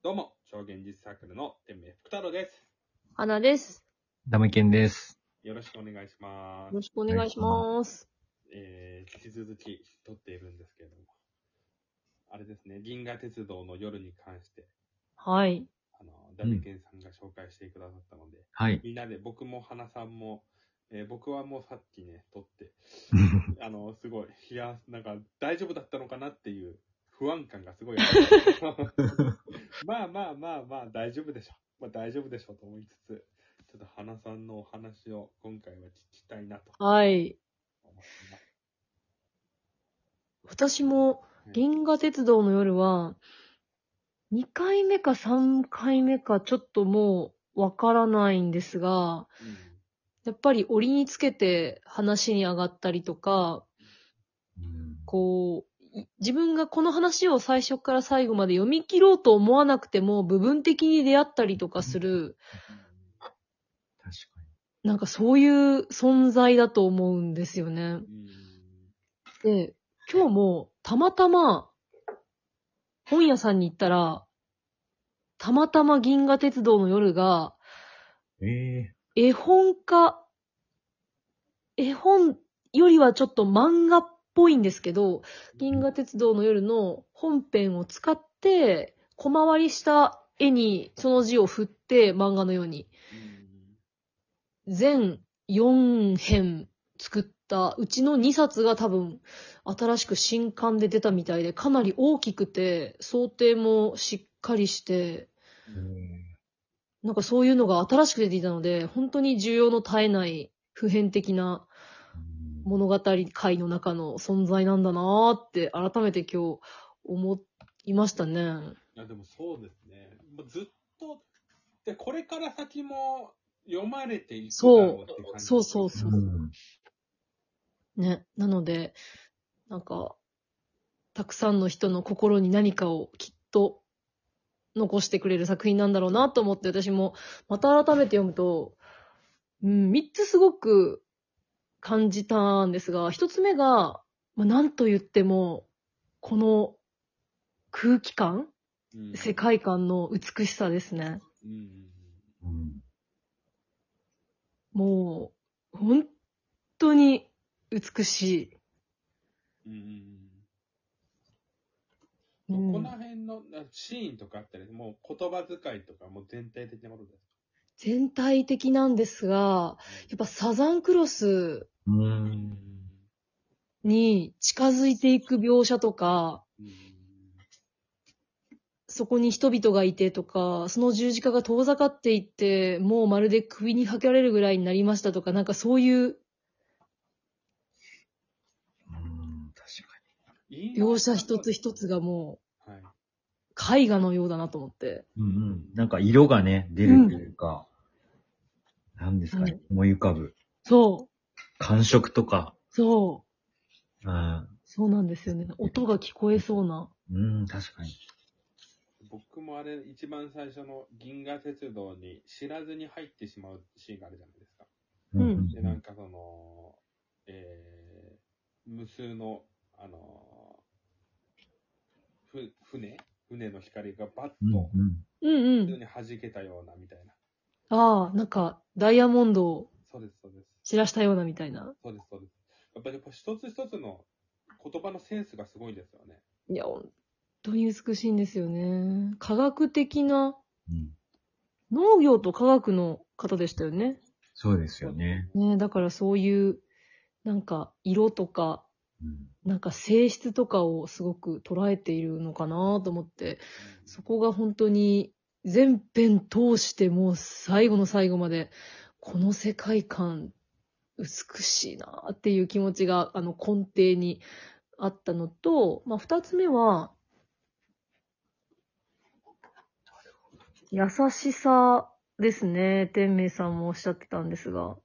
どうも、超現実サークルの天命福太郎です。花です。ダムケンです。よろしくお願いしますよろ。しくお願いします。えー、引き続き撮っているんですけれども、あれですね、銀河鉄道の夜に関して、はい。あの、ダメケンさんが紹介してくださったので、はい。みんなで僕も花さんも、えー僕はもうさっきね、撮って、あの、すごい、いや、なんか大丈夫だったのかなっていう不安感がすごいある。まあまあまあまあ大丈夫でしょ。まあ大丈夫でしょうと思いつつ、ちょっと花さんのお話を今回は聞きたいなと。はい。私も、銀河鉄道の夜は、2回目か3回目かちょっともうわからないんですが、やっぱり折につけて話に上がったりとか、こう、い自分がこの話を最初から最後まで読み切ろうと思わなくても部分的に出会ったりとかする、確かなんかそういう存在だと思うんですよね。で、今日もたまたま本屋さんに行ったら、たまたま銀河鉄道の夜が絵本化、絵本よりはちょっと漫画っぽいんですけど、銀河鉄道の夜の本編を使って、小回りした絵にその字を振って漫画のように、全4編作った。うちの2冊が多分新しく新刊で出たみたいでかなり大きくて想定もしっかりして。ーなんかそういうのが新しく出ていたので本当に需要の絶えない普遍的な物語界の中の存在なんだなーって改めて今日思いましたね。いや、でもそうですね。もうずっと、で、これから先も読まれていくだろうって感じ。そうそうそう。うんね。なので、なんか、たくさんの人の心に何かをきっと残してくれる作品なんだろうなと思って、私もまた改めて読むと、うん、三つすごく感じたんですが、一つ目が、まあ、なんと言っても、この空気感、うん世界観の美しさですね。うんもう、本当に美しい。うん。うんこの辺のなシーンとかあったり、もう言葉遣いとかもう全体的なことです全体的なんですが、やっぱサザンクロス。に近づいていく描写とか、うんそこに人々がいてとか、その十字架が遠ざかっていって、もうまるで首にかけられるぐらいになりましたとか、なんかそういううん確かいいな描写一つ一つがもはい。う絵画のようだなと思って。に。うんうん。なんか色がね、出るというか、なんですかね、思い浮かぶ。そう、感触とか。そう、うん。そうなんですよね。音が聞こえそうな。うん、確かに。僕もあれ、一番最初の銀河鉄道に知らずに入ってしまうシーンがあるじゃないですか。うんで、なんかその、えー、無数の、あのーふ、船？船の光がバッうんと、うん普うん。通に弾けたような、みたいな。ああ、なんかダイヤモンドをそうです、そうです。散らしたようなみたいな。そうです、そうです。やっぱりこう一つ一つの言葉のセンスがすごいですよね。いや、本当に美しいんですよね。科学的な、うん農業と科学の方でしたよね。そうですよね。ねだからそういう、なんか色とか、うんなんか性質とかをすごく捉えているのかなと思って、そこが本当に全編通してもう最後の最後まで、この世界観美しいなっていう気持ちがあの根底にあったのと、まあ二つ目は、優しさですね。天明さんもおっしゃってたんですが。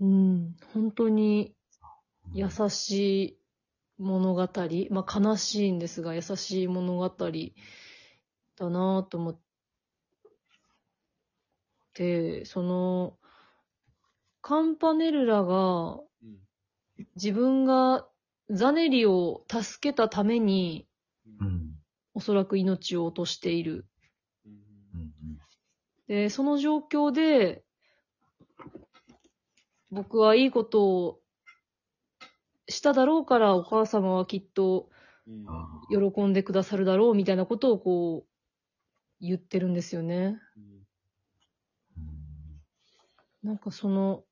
うん本当に優しい物語、まあ悲しいんですが、優しい物語だなと思って、その、カンパネルラがうん。自分がザネリを助けたために。おそらく命を落としている。で、その状況で、僕はいいことをしただろうから、お母様はきっと喜んでくださるだろうみたいなことをこう、言ってるんですよね。なんかその、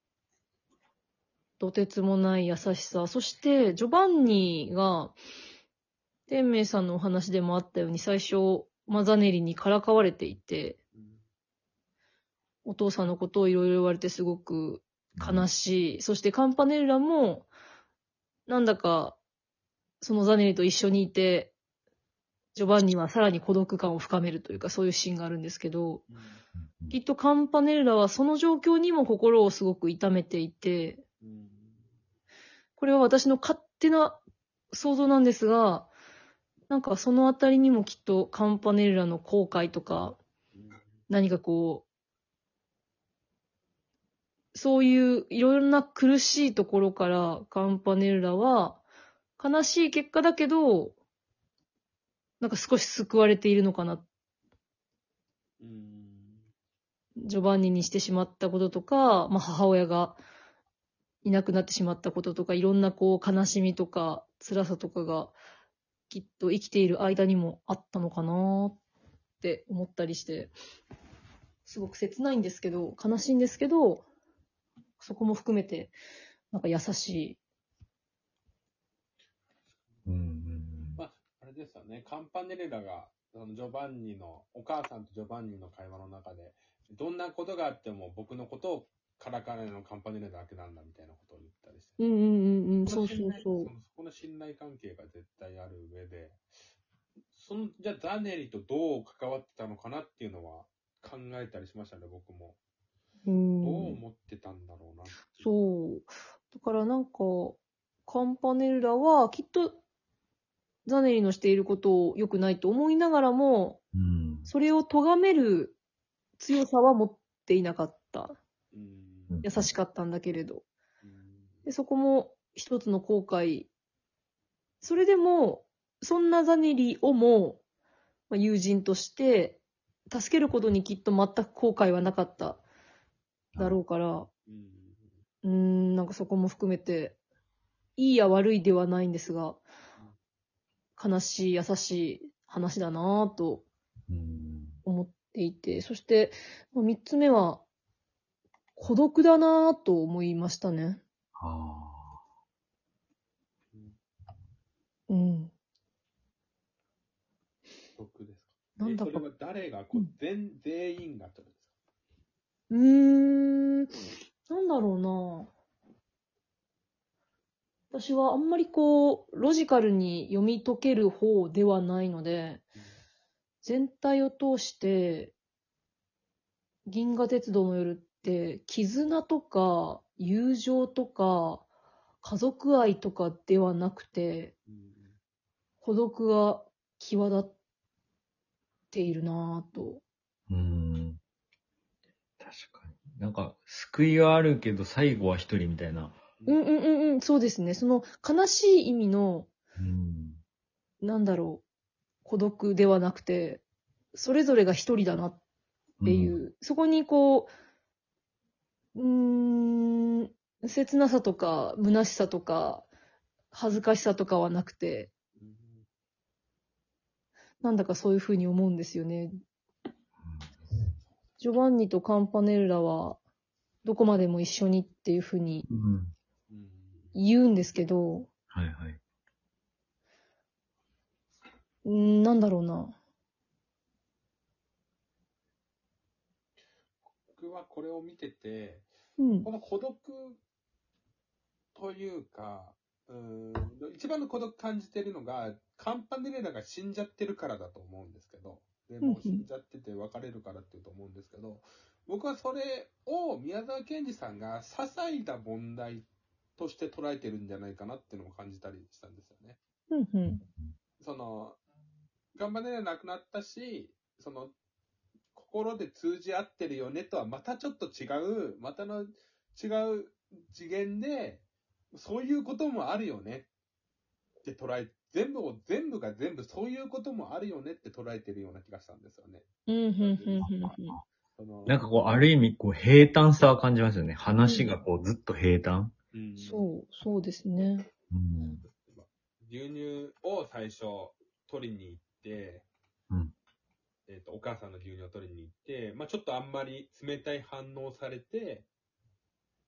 とてつもない優しさ。そして、ジョバンニが、天明さんのお話でもあったように、最初、マザネリにからかわれていて、うんお父さんのことをいろいろ言われてすごく悲しい。そしてカンパネルラも、なんだか、そのザネリと一緒にいて、ジョバンニはさらに孤独感を深めるというか、そういうシーンがあるんですけど、きっとカンパネルラはその状況にも心をすごく痛めていて、うんこれは私の勝手な想像なんですが、なんかそのあたりにもきっとカンパネルラの後悔とか、うん。何かこう、そういういろいろな苦しいところからカンパネルラは、悲しい結果だけど、なんか少し救われているのかな。うんジョバンニにしてしまったこととか、まあ母親がいなくなってしまったこととか、いろんなこう悲しみとか辛さとかがきっと生きている間にもあったのかなって思ったりして、すごく切ないんですけど、悲しいんですけど、そこも含めて、なんか優しい。うんうんまあ、あれですよね、カンパネレラが、そのジョバンニの、お母さんとジョバンニの会話の中で、どんなことがあっても僕のことをからかわないのカンパネレラだけなんだみたいなことを言ったりして。うんうんうんうん、そうこの信頼そうそう。そこの信頼関係が絶対ある上で、その、じゃあザネリとどう関わってたのかなっていうのは考えたりしましたね、僕も。うんどう思ってたそう。だからなんか、カンパネルラはきっとザネリのしていることを良くないと思いながらも、うんそれを咎める強さは持っていなかった。うん優しかったんだけれど。うんでそこも一つの後悔。それでも、そんなザネリをも、まあ、友人として、助けることにきっと全く後悔はなかっただろうから、うんうーん、なんかそこも含めて、いいや悪いではないんですが、悲しい、優しい話だなぁとうん。思っていて、そして、まあ三つ目は、孤独だなぁと思いましたね。あうん。僕ですか？なんだかえそれは誰がこう、全、全員がってことですか？うーん、なんだろうな私はあんまりこう、ロジカルに読み解ける方ではないので、全体を通して、銀河鉄道の夜って、絆とか、友情とか、家族愛とかではなくて、孤独が際立っているなぁと。うん。確か。なんか、救いはあるけど、最後は一人みたいな。うんうんうんうん、そうですね。その悲しい意味の、うん。なんだろう、孤独ではなくて、それぞれが一人だなっていう、そこにこう、うーん、切なさとか、虚しさとか、恥ずかしさとかはなくて、うんなんだかそういうふうに思うんですよね。ジョバンニとカンパネルラは、どこまでも一緒にっていうふうにうん。言うんですけど、はいはい。うーん、なんだろうな。僕はこれを見てて、うんこ。の孤独というか、うーん一番の孤独感じてるのが、カンパネレラが死んじゃってるからだと思うんですけど、でもう死んじゃってて別れるからっていうと思うんですけど、僕はそれを宮沢賢治さんが些細な問題として捉えてるんじゃないかなっていうのも感じたりしたんですよね。うんうん。その、カンパネレラ亡くなったし、その、心で通じ合ってるよねとはまたちょっと違う、またの違う次元で、そういうこともあるよねって捉え全部を、全部が全部そういうこともあるよねって捉えてるような気がしたんですよね。うん、うん、うん、うん。そのなんかこう、ある意味、こう、平坦さは感じますよね。話がこう、ずっと平坦。うんそう、そうですね。うん。牛乳を最初取りに行って、うんえっ、と、お母さんの牛乳を取りに行って、まあちょっとあんまり冷たい反応されて、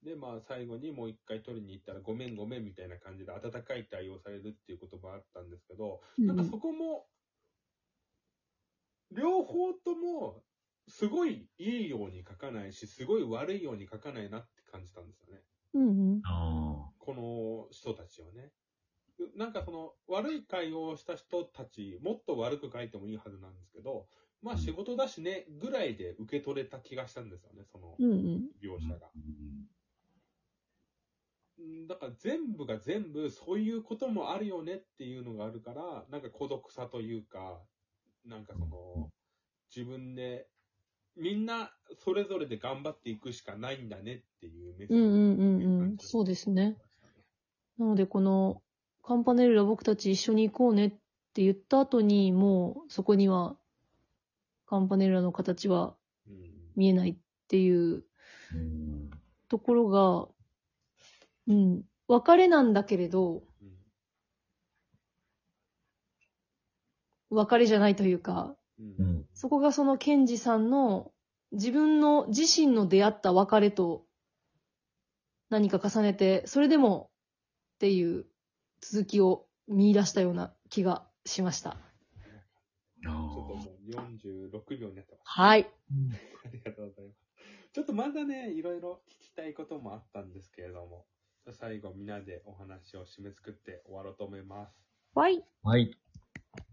で、まあ最後にもう一回取りに行ったら、ごめんごめんみたいな感じで温かい対応されるっていうこともあったんですけど、なんかそこも、両方とも、すごいいいように書かないし、すごい悪いように書かないなって感じたんですよね。うん、うん。あこの人たちをね。なんかその、悪い会をした人たち、もっと悪く書いてもいいはずなんですけど、まあ仕事だしね、ぐらいで受け取れた気がしたんですよね、そのうん、うん。描写が。うんだから全部が全部そういうこともあるよねっていうのがあるから、なんか孤独さというか、なんかその、自分で、みんなそれぞれで頑張っていくしかないんだねっていうメッセージうん、うん、うん、うん。そうですね。なので、この、カンパネルラ僕たち一緒に行こうねって言った後に、もうそこには、カンパネルラの形はうん見えないっていううん。ところが、うん、別れなんだけれど、うん別れじゃないというか、うんうんそこがそのケンジさんの自分の自身の出会った別れと何か重ねて、それでもっていう続きを見出したような気がしました。ちょっともう46秒になってます。はい。ありがとうございます。ちょっとまだね、いろいろ聞きたいこともあったんですけれども、最後みんなでお話を締め作って終わろうと思います。はい。はい。